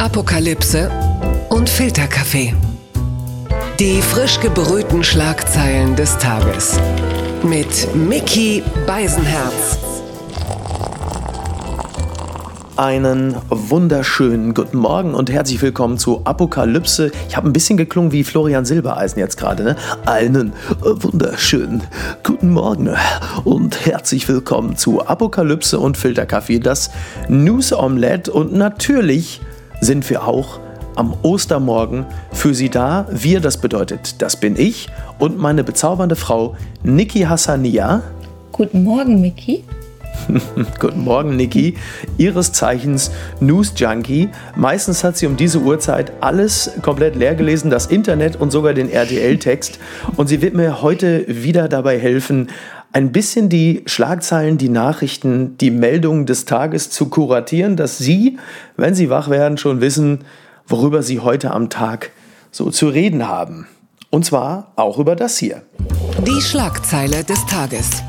Apokalypse und Filterkaffee. Die frisch gebrühten Schlagzeilen des Tages. Mit Mickey Beisenherz. Einen wunderschönen guten Morgen und herzlich willkommen zu Apokalypse. Ich habe ein bisschen geklungen wie Florian Silbereisen jetzt gerade, ne? Einen wunderschönen guten Morgen und herzlich willkommen zu Apokalypse und Filterkaffee, das News Omelette und natürlich sind wir auch am Ostermorgen für Sie da. Wir, das bedeutet, das bin ich und meine bezaubernde Frau Niki Hassania. Guten Morgen, Miki. Guten Morgen, Niki. Ihres Zeichens News Junkie. Meistens hat sie um diese Uhrzeit alles komplett leer gelesen, das Internet und sogar den RTL-Text. Und sie wird mir heute wieder dabei helfen, ein bisschen die Schlagzeilen, die Nachrichten, die Meldungen des Tages zu kuratieren, dass Sie, wenn Sie wach werden, schon wissen, worüber Sie heute am Tag so zu reden haben. Und zwar auch über das hier. Die Schlagzeile des Tages.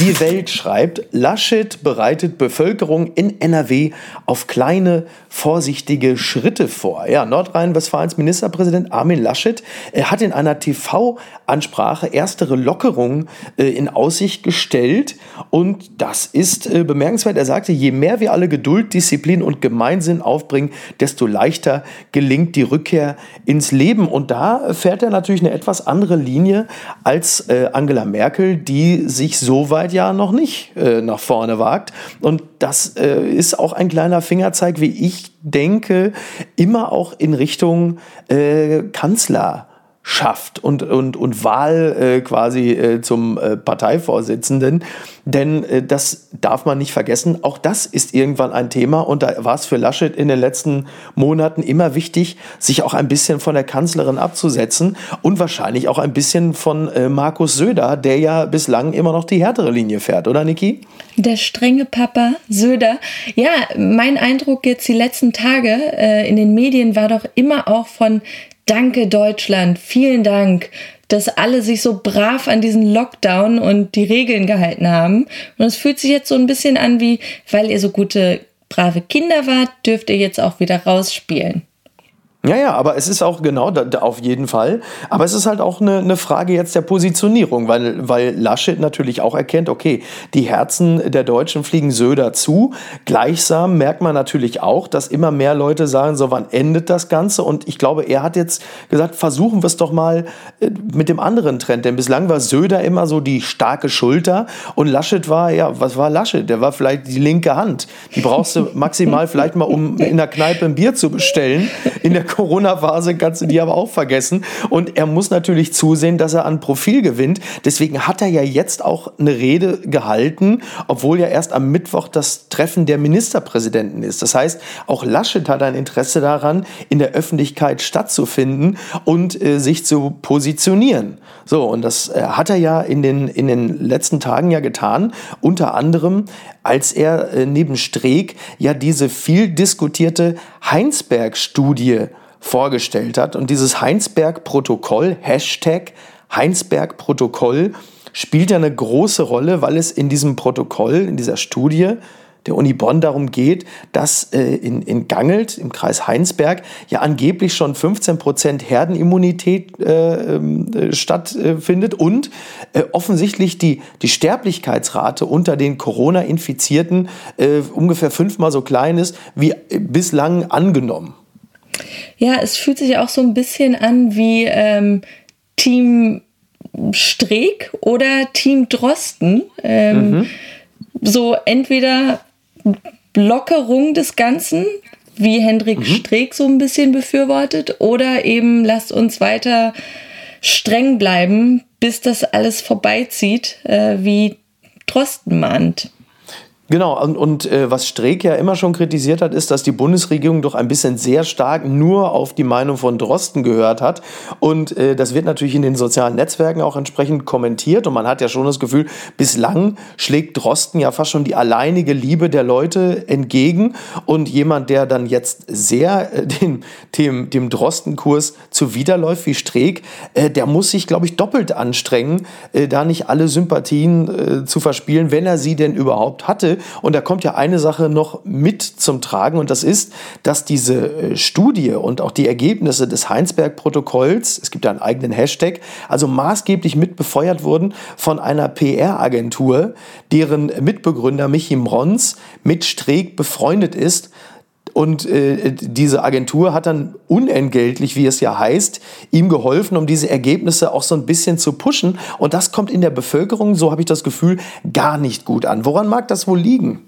Die Welt schreibt, Laschet bereitet Bevölkerung in NRW auf kleine, vorsichtige Schritte vor. Ja, Nordrhein-Westfalens Ministerpräsident Armin Laschet hat in einer TV-Ansprache erstere Lockerungen äh, in Aussicht gestellt. Und das ist äh, bemerkenswert. Er sagte, je mehr wir alle Geduld, Disziplin und Gemeinsinn aufbringen, desto leichter gelingt die Rückkehr ins Leben. Und da fährt er natürlich eine etwas andere Linie als äh, Angela Merkel, die sich so weit seit Jahren noch nicht äh, nach vorne wagt. Und das äh, ist auch ein kleiner Fingerzeig, wie ich denke, immer auch in Richtung äh, Kanzler schafft und, und, und Wahl äh, quasi äh, zum äh, Parteivorsitzenden. Denn äh, das darf man nicht vergessen. Auch das ist irgendwann ein Thema. Und da war es für Laschet in den letzten Monaten immer wichtig, sich auch ein bisschen von der Kanzlerin abzusetzen und wahrscheinlich auch ein bisschen von äh, Markus Söder, der ja bislang immer noch die härtere Linie fährt, oder Niki? Der strenge Papa Söder. Ja, mein Eindruck jetzt die letzten Tage äh, in den Medien war doch immer auch von Danke Deutschland, vielen Dank, dass alle sich so brav an diesen Lockdown und die Regeln gehalten haben. Und es fühlt sich jetzt so ein bisschen an wie, weil ihr so gute, brave Kinder wart, dürft ihr jetzt auch wieder rausspielen. Ja, ja, aber es ist auch genau da, auf jeden Fall. Aber es ist halt auch eine, eine Frage jetzt der Positionierung, weil, weil Laschet natürlich auch erkennt, okay, die Herzen der Deutschen fliegen Söder zu. Gleichsam merkt man natürlich auch, dass immer mehr Leute sagen, so wann endet das Ganze? Und ich glaube, er hat jetzt gesagt, versuchen wir es doch mal äh, mit dem anderen Trend. Denn bislang war Söder immer so die starke Schulter und Laschet war, ja, was war Laschet? Der war vielleicht die linke Hand. Die brauchst du maximal vielleicht mal, um in der Kneipe ein Bier zu bestellen. In der Corona-Phase kannst du die aber auch vergessen. Und er muss natürlich zusehen, dass er an Profil gewinnt. Deswegen hat er ja jetzt auch eine Rede gehalten, obwohl ja erst am Mittwoch das Treffen der Ministerpräsidenten ist. Das heißt, auch Laschet hat ein Interesse daran, in der Öffentlichkeit stattzufinden und äh, sich zu positionieren. So, und das äh, hat er ja in den, in den letzten Tagen ja getan. Unter anderem, als er äh, neben Streeck ja diese viel diskutierte Heinsberg-Studie vorgestellt hat. Und dieses Heinsberg-Protokoll, Hashtag Heinsberg-Protokoll, spielt ja eine große Rolle, weil es in diesem Protokoll, in dieser Studie der Uni Bonn darum geht, dass äh, in, in Gangelt im Kreis Heinsberg ja angeblich schon 15 Prozent Herdenimmunität äh, äh, stattfindet und äh, offensichtlich die, die Sterblichkeitsrate unter den Corona-Infizierten äh, ungefähr fünfmal so klein ist wie bislang angenommen. Ja, es fühlt sich auch so ein bisschen an wie ähm, Team Streeck oder Team Drosten. Ähm, mhm. So entweder Lockerung des Ganzen, wie Hendrik mhm. Streeck so ein bisschen befürwortet, oder eben lasst uns weiter streng bleiben, bis das alles vorbeizieht, äh, wie Drosten mahnt. Genau, und, und äh, was Streeck ja immer schon kritisiert hat, ist, dass die Bundesregierung doch ein bisschen sehr stark nur auf die Meinung von Drosten gehört hat. Und äh, das wird natürlich in den sozialen Netzwerken auch entsprechend kommentiert. Und man hat ja schon das Gefühl, bislang schlägt Drosten ja fast schon die alleinige Liebe der Leute entgegen. Und jemand, der dann jetzt sehr äh, dem, dem, dem Drosten-Kurs zuwiderläuft wie Streeck, äh, der muss sich, glaube ich, doppelt anstrengen, äh, da nicht alle Sympathien äh, zu verspielen, wenn er sie denn überhaupt hatte. Und da kommt ja eine Sache noch mit zum Tragen und das ist, dass diese äh, Studie und auch die Ergebnisse des Heinsberg-Protokolls, es gibt ja einen eigenen Hashtag, also maßgeblich mitbefeuert wurden von einer PR-Agentur, deren Mitbegründer Michi Mrons mit Streeck befreundet ist. Und äh, diese Agentur hat dann unentgeltlich, wie es ja heißt, ihm geholfen, um diese Ergebnisse auch so ein bisschen zu pushen. Und das kommt in der Bevölkerung, so habe ich das Gefühl, gar nicht gut an. Woran mag das wohl liegen?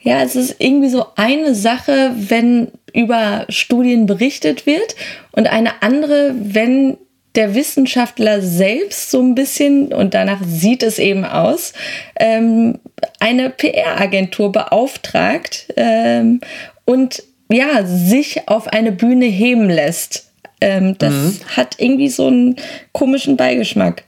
Ja, es ist irgendwie so eine Sache, wenn über Studien berichtet wird und eine andere, wenn der Wissenschaftler selbst so ein bisschen, und danach sieht es eben aus, ähm, eine PR-Agentur beauftragt ähm, und ja, sich auf eine Bühne heben lässt. Ähm, das mhm. hat irgendwie so einen komischen Beigeschmack.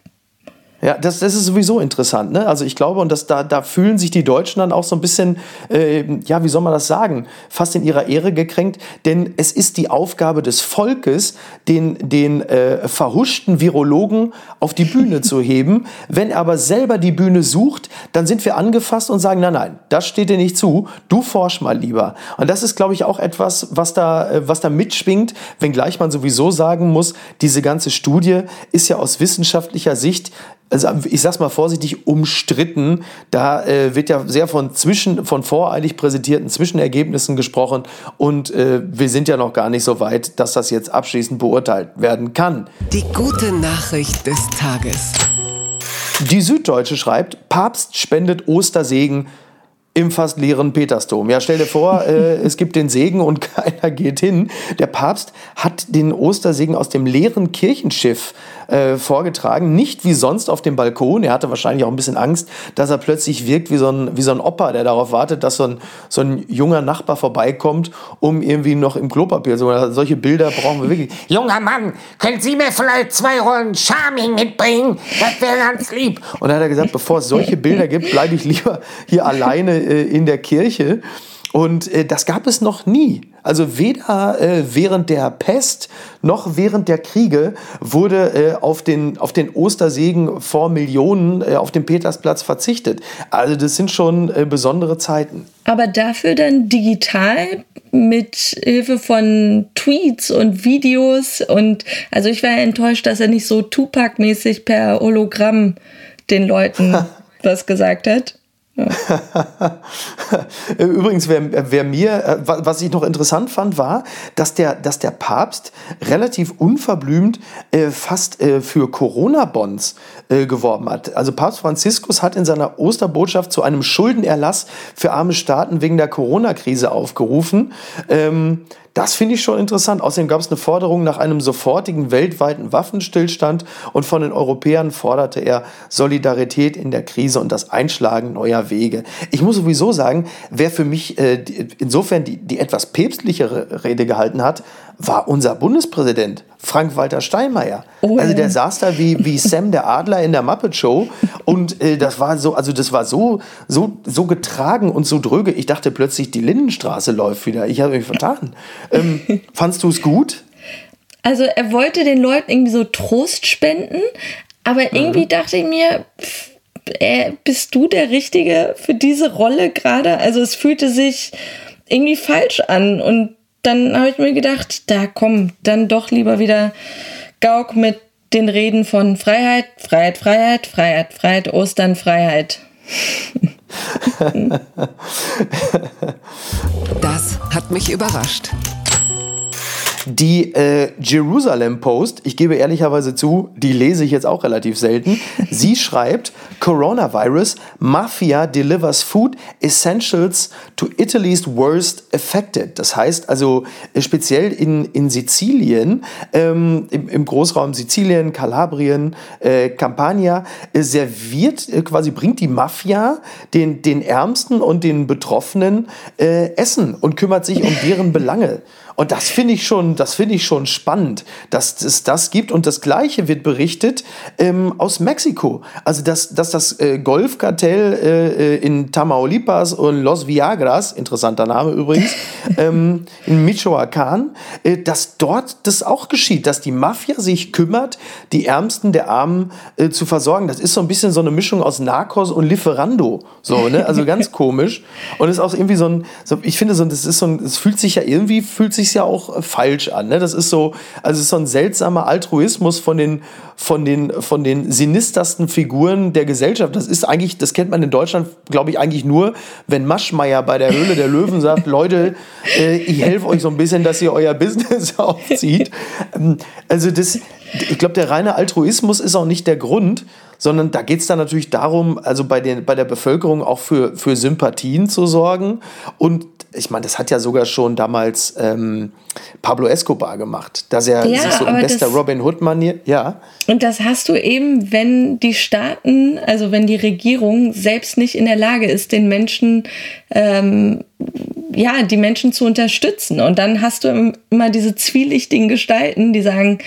Ja, das, das ist sowieso interessant. Ne? Also ich glaube, und das, da, da fühlen sich die Deutschen dann auch so ein bisschen, äh, ja, wie soll man das sagen, fast in ihrer Ehre gekränkt. Denn es ist die Aufgabe des Volkes, den, den äh, verhuschten Virologen auf die Bühne zu heben. Wenn er aber selber die Bühne sucht, dann sind wir angefasst und sagen, nein, nein, das steht dir nicht zu, du forsch mal lieber. Und das ist, glaube ich, auch etwas, was da, äh, was da mitschwingt, wenngleich man sowieso sagen muss, diese ganze Studie ist ja aus wissenschaftlicher Sicht also ich sag's mal vorsichtig, umstritten. Da äh, wird ja sehr von zwischen, von voreilig präsentierten Zwischenergebnissen gesprochen und äh, wir sind ja noch gar nicht so weit, dass das jetzt abschließend beurteilt werden kann. Die gute Nachricht des Tages. Die Süddeutsche schreibt, Papst spendet Ostersegen im fast leeren Petersdom. Ja, stell dir vor, äh, es gibt den Segen und keiner geht hin. Der Papst hat den Ostersegen aus dem leeren Kirchenschiff äh, vorgetragen, nicht wie sonst auf dem Balkon. Er hatte wahrscheinlich auch ein bisschen Angst, dass er plötzlich wirkt wie so ein, wie so ein Opa, der darauf wartet, dass so ein, so ein junger Nachbar vorbeikommt, um irgendwie noch im Klopapier zu so, Solche Bilder brauchen wir wirklich. Junger Mann, können Sie mir vielleicht zwei Rollen Charming mitbringen? Das wäre ganz lieb. Und dann hat er gesagt, bevor es solche Bilder gibt, bleibe ich lieber hier alleine äh, in der Kirche. Und äh, das gab es noch nie. Also weder äh, während der Pest noch während der Kriege wurde äh, auf, den, auf den Ostersegen vor Millionen äh, auf dem Petersplatz verzichtet. Also das sind schon äh, besondere Zeiten. Aber dafür dann digital mit Hilfe von Tweets und Videos und also ich war enttäuscht, dass er nicht so Tupac-mäßig per Hologramm den Leuten was gesagt hat. Übrigens, wer, wer, mir, äh, was ich noch interessant fand, war, dass der, dass der Papst relativ unverblümt äh, fast äh, für Corona-Bonds äh, geworben hat. Also Papst Franziskus hat in seiner Osterbotschaft zu einem Schuldenerlass für arme Staaten wegen der Corona-Krise aufgerufen. Ähm, das finde ich schon interessant. Außerdem gab es eine Forderung nach einem sofortigen weltweiten Waffenstillstand und von den Europäern forderte er Solidarität in der Krise und das Einschlagen neuer Wege. Ich muss sowieso sagen, wer für mich äh, insofern die, die etwas päpstlichere Rede gehalten hat, war unser Bundespräsident, Frank-Walter Steinmeier. Oh, also der saß da wie, wie Sam der Adler in der Muppet Show und äh, das war so, also das war so, so, so getragen und so dröge. Ich dachte plötzlich, die Lindenstraße läuft wieder. Ich habe mich vertan. Ähm, fandst du es gut? Also er wollte den Leuten irgendwie so Trost spenden, aber irgendwie mhm. dachte ich mir, pff, äh, bist du der Richtige für diese Rolle gerade? Also es fühlte sich irgendwie falsch an und dann habe ich mir gedacht, da komm, dann doch lieber wieder Gauk mit den Reden von Freiheit, Freiheit, Freiheit, Freiheit, Freiheit, Ostern, Freiheit. das hat mich überrascht. Die äh, Jerusalem Post, ich gebe ehrlicherweise zu, die lese ich jetzt auch relativ selten. Sie schreibt: Coronavirus, Mafia delivers food essentials to Italy's worst affected. Das heißt also äh, speziell in, in Sizilien, ähm, im, im, Großraum Sizilien, Kalabrien, äh, Campania, äh, serviert, äh, quasi bringt die Mafia den, den Ärmsten und den Betroffenen äh, Essen und kümmert sich um deren Belange. Und das finde ich schon, das finde ich schon spannend, dass es das gibt. Und das Gleiche wird berichtet ähm, aus Mexiko. Also, dass, dass das äh, Golfkartell äh, äh in Tamaulipas und Los Viagras, interessanter Name übrigens, ähm, in Michoacán, äh, dass dort das auch geschieht, dass die Mafia sich kümmert, die Ärmsten der Armen äh, zu versorgen. Das ist so ein bisschen so eine Mischung aus Narcos und Lieferando. So, ne? Also ganz komisch. Und es ist auch irgendwie so ein, so, ich finde so, das ist so ein, es fühlt sich ja irgendwie, fühlt sich ja auch äh, falsch an. Ne? Das ist so, also ist so ein seltsamer Altruismus von den, von den, von den sinistersten Figuren der Gesellschaft. Das ist eigentlich, das kennt man in Deutschland, glaube ich, eigentlich nur, wenn Maschmeyer bei der Höhle der Löwen sagt, Leute, äh, ich helfe euch so ein bisschen, dass ihr euer Business aufzieht. Ähm, also das, ich glaube, der reine Altruismus ist auch nicht der Grund, sondern da geht es dann natürlich darum, also bei, den, bei der Bevölkerung auch für, für Sympathien zu sorgen. Und ich meine, das hat ja sogar schon damals ähm, Pablo Escobar gemacht, dass er ja, sich so in bester Robin Hood-Manier, ja. Und das hast du eben, wenn die Staaten, also wenn die Regierung selbst nicht in der Lage ist, den Menschen ähm, ja, die Menschen zu unterstützen. Und dann hast du immer diese zwielichtigen Gestalten, die sagen,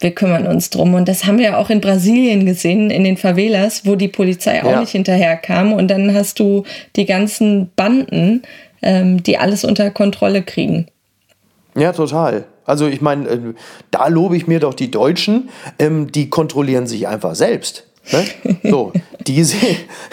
wir kümmern uns drum. Und das haben wir ja auch in Brasilien gesehen, in den Favelas, wo die Polizei auch ja. nicht hinterherkam. Und dann hast du die ganzen Banden, ähm, die alles unter Kontrolle kriegen. Ja, total. Also ich meine, äh, da lobe ich mir doch die Deutschen, ähm, die kontrollieren sich einfach selbst. Ne? So, diese,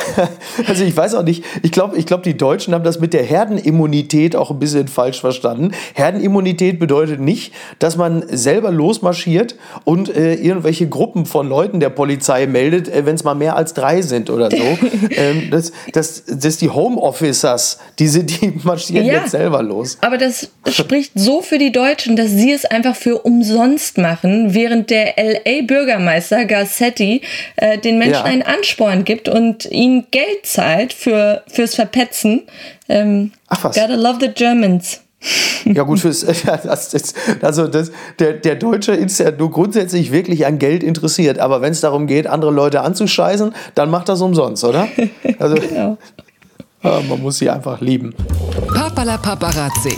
also ich weiß auch nicht, ich glaube, ich glaub, die Deutschen haben das mit der Herdenimmunität auch ein bisschen falsch verstanden. Herdenimmunität bedeutet nicht, dass man selber losmarschiert und äh, irgendwelche Gruppen von Leuten der Polizei meldet, äh, wenn es mal mehr als drei sind oder so. ähm, das, das, das die Homeofficers, diese, die marschieren ja, jetzt selber los. Aber das spricht so für die Deutschen, dass sie es einfach für umsonst machen, während der LA-Bürgermeister Garcetti äh, den Menschen ja. einen Ansporn gibt und ihnen Geld zahlt für, fürs Verpetzen. Ähm, Ach was. Gotta love the Germans. Ja gut, fürs, das, das, also das, der, der Deutsche ist ja nur grundsätzlich wirklich an Geld interessiert, aber wenn es darum geht, andere Leute anzuscheißen, dann macht das umsonst, oder? Also, genau. man muss sie einfach lieben. Papala Paparazzi.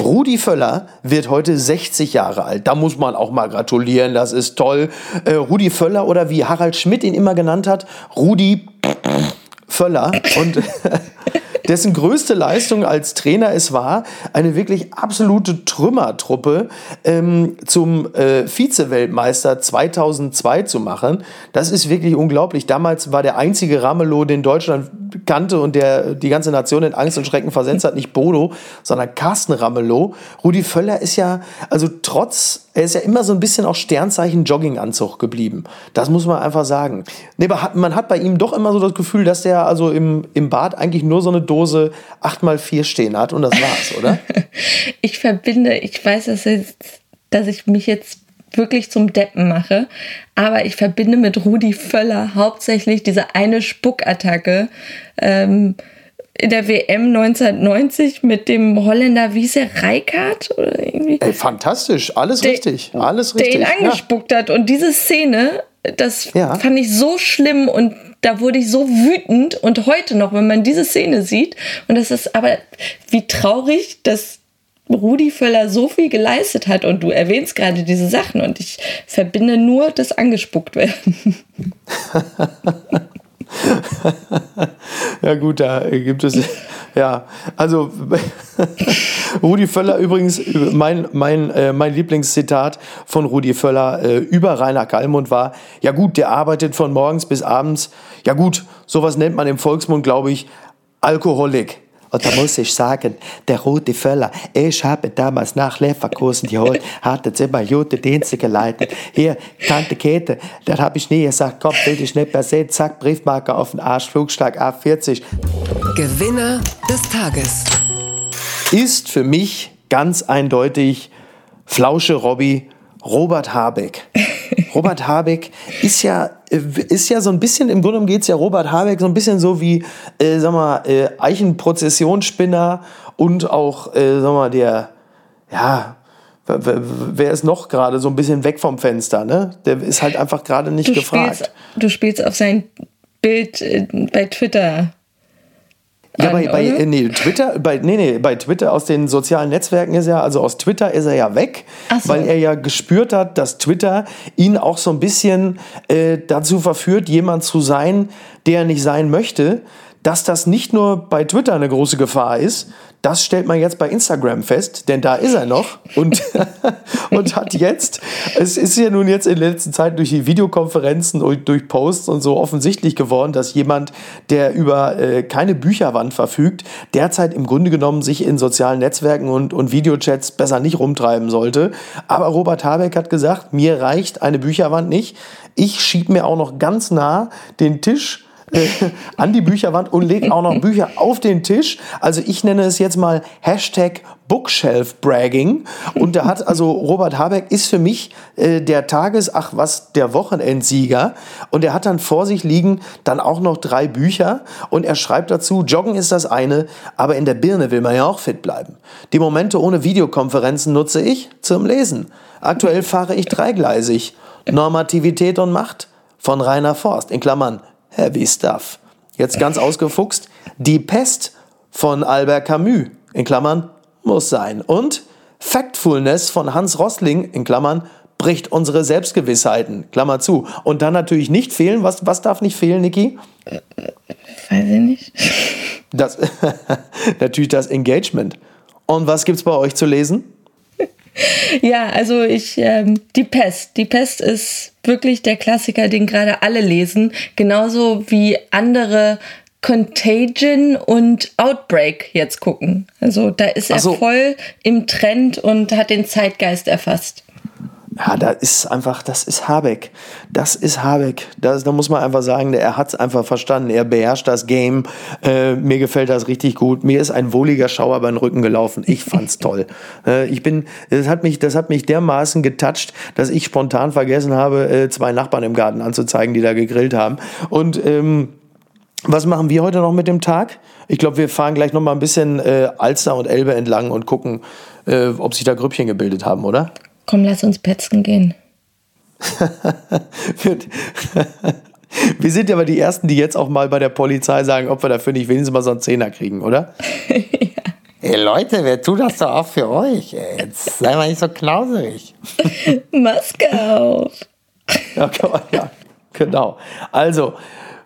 Rudi Völler wird heute 60 Jahre alt. Da muss man auch mal gratulieren, das ist toll. Äh, Rudi Völler oder wie Harald Schmidt ihn immer genannt hat, Rudi Völler. Und dessen größte Leistung als Trainer es war, eine wirklich absolute Trümmertruppe ähm, zum äh, Vize-Weltmeister 2002 zu machen. Das ist wirklich unglaublich. Damals war der einzige Ramelow, den Deutschland kannte und der die ganze Nation in Angst und Schrecken versetzt hat, nicht Bodo, sondern Carsten Ramelow. Rudi Völler ist ja, also trotz, er ist ja immer so ein bisschen auch Sternzeichen Jogginganzug geblieben. Das muss man einfach sagen. Nee, man hat bei ihm doch immer so das Gefühl, dass der also im, im Bad eigentlich nur so eine Dose 8x4 stehen hat und das war's, oder? ich verbinde, ich weiß, dass, jetzt, dass ich mich jetzt wirklich zum Deppen mache. Aber ich verbinde mit Rudi Völler hauptsächlich diese eine Spuckattacke ähm, in der WM 1990 mit dem Holländer, wie ist er, Reikart? Oder irgendwie? Ey, fantastisch, alles der, richtig, alles richtig. Der ihn angespuckt ja. hat. Und diese Szene, das ja. fand ich so schlimm und da wurde ich so wütend und heute noch, wenn man diese Szene sieht, und das ist aber wie traurig, dass Rudi Völler so viel geleistet hat und du erwähnst gerade diese Sachen und ich verbinde nur das angespuckt werden. ja gut, da gibt es ja, also Rudi Völler übrigens, mein, mein, äh, mein Lieblingszitat von Rudi Völler äh, über Rainer Kallmund war, ja gut, der arbeitet von morgens bis abends, ja gut, sowas nennt man im Volksmund, glaube ich, Alkoholik. Und da muss ich sagen, der Rudi Völler, ich habe damals nach Leverkusen geholt, hatte immer gute Dienste geleitet. Hier, Tante Käthe, da habe ich nie gesagt, komm, will dich nicht mehr sehen, zack, Briefmarke auf den Arsch, Flugschlag A40. Gewinner des Tages ist für mich ganz eindeutig Flausche Robby Robert Habeck. Robert Habeck ist ja, äh, ist ja so ein bisschen, im Grunde geht es ja Robert Habeck so ein bisschen so wie, äh, sag mal, äh, Eichenprozessionsspinner und auch, äh, sag mal, der, ja, wer ist noch gerade so ein bisschen weg vom Fenster, ne? Der ist halt einfach gerade nicht du gefragt. Spielst, du spielst auf sein Bild äh, bei Twitter Ja, bei, bei, äh, nee, Twitter, bei, nee, nee, bei Twitter aus den sozialen Netzwerken ist er, also aus Twitter ist er ja weg, so. weil er ja gespürt hat, dass Twitter ihn auch so ein bisschen äh, dazu verführt, jemand zu sein, der er nicht sein möchte. Dass das nicht nur bei Twitter eine große Gefahr ist, das stellt man jetzt bei Instagram fest, denn da ist er noch und, und hat jetzt, es ist ja nun jetzt in der letzten Zeit durch die Videokonferenzen und durch Posts und so offensichtlich geworden, dass jemand, der über äh, keine Bücherwand verfügt, derzeit im Grunde genommen sich in sozialen Netzwerken und, und Videochats besser nicht rumtreiben sollte. Aber Robert Habeck hat gesagt, mir reicht eine Bücherwand nicht. Ich schieb mir auch noch ganz nah den Tisch an die Bücherwand und lege auch noch Bücher auf den Tisch. Also ich nenne es jetzt mal Hashtag Bookshelf Bragging. Und da hat also Robert Habeck ist für mich äh, der Tages, ach was, der Wochenendsieger. Und er hat dann vor sich liegen dann auch noch drei Bücher. Und er schreibt dazu, Joggen ist das eine, aber in der Birne will man ja auch fit bleiben. Die Momente ohne Videokonferenzen nutze ich zum Lesen. Aktuell fahre ich dreigleisig. Normativität und Macht von Rainer Forst, in Klammern Heavy Stuff. Jetzt ganz ausgefuchst, Die Pest von Albert Camus, in Klammern, muss sein. Und Factfulness von Hans Rossling, in Klammern, bricht unsere Selbstgewissheiten, Klammer zu. Und dann natürlich nicht fehlen, was, was darf nicht fehlen, Niki? Weiß ich nicht. Das, natürlich das Engagement. Und was gibt's bei euch zu lesen? Ja, also ich, ähm, die Pest. Die Pest ist wirklich der Klassiker, den gerade alle lesen. Genauso wie andere Contagion und Outbreak jetzt gucken. Also da ist er so. voll im Trend und hat den Zeitgeist erfasst. Ja, da ist einfach, das ist Habeck. Das ist Habeck. Das, da muss man einfach sagen, er hat es einfach verstanden. Er beherrscht das Game. Äh, mir gefällt das richtig gut. Mir ist ein wohliger Schauer über den Rücken gelaufen. Ich fand's toll. Äh, ich bin, das hat mich, das hat mich dermaßen getoucht, dass ich spontan vergessen habe, äh, zwei Nachbarn im Garten anzuzeigen, die da gegrillt haben. Und ähm, was machen wir heute noch mit dem Tag? Ich glaube, wir fahren gleich noch mal ein bisschen äh, Alster und Elbe entlang und gucken, äh, ob sich da Grüppchen gebildet haben, oder? Komm, lass uns petzen gehen. Wir sind ja aber die Ersten, die jetzt auch mal bei der Polizei sagen, ob wir dafür nicht wenigstens mal so einen Zehner kriegen, oder? Ey Leute, wer tut das doch auch für euch? Ey? Jetzt sei mal nicht so knauserig. Maske auf. Ja, ja, genau. Also,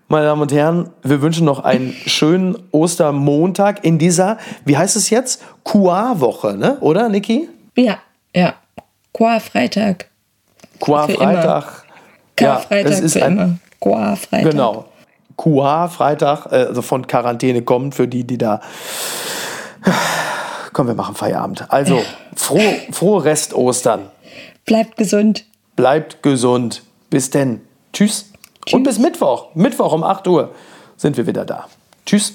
meine Damen und Herren, wir wünschen noch einen schönen Ostermontag in dieser, wie heißt es jetzt? QA-Woche, ne? Oder, Niki? Ja, ja. Qua-Freitag. Für QA-Freitag. Karfreitag es ist ein, immer. Qua-Freitag. Genau. QA-Freitag, äh, also von Quarantäne kommt für die, die da. Komm, wir machen Feierabend. Also, frohe, frohe Rest-Ostern. Bleibt gesund. Bleibt gesund. Bis denn. Tschüss. Und bis Mittwoch. Mittwoch um 8 Uhr sind wir wieder da. Tschüss.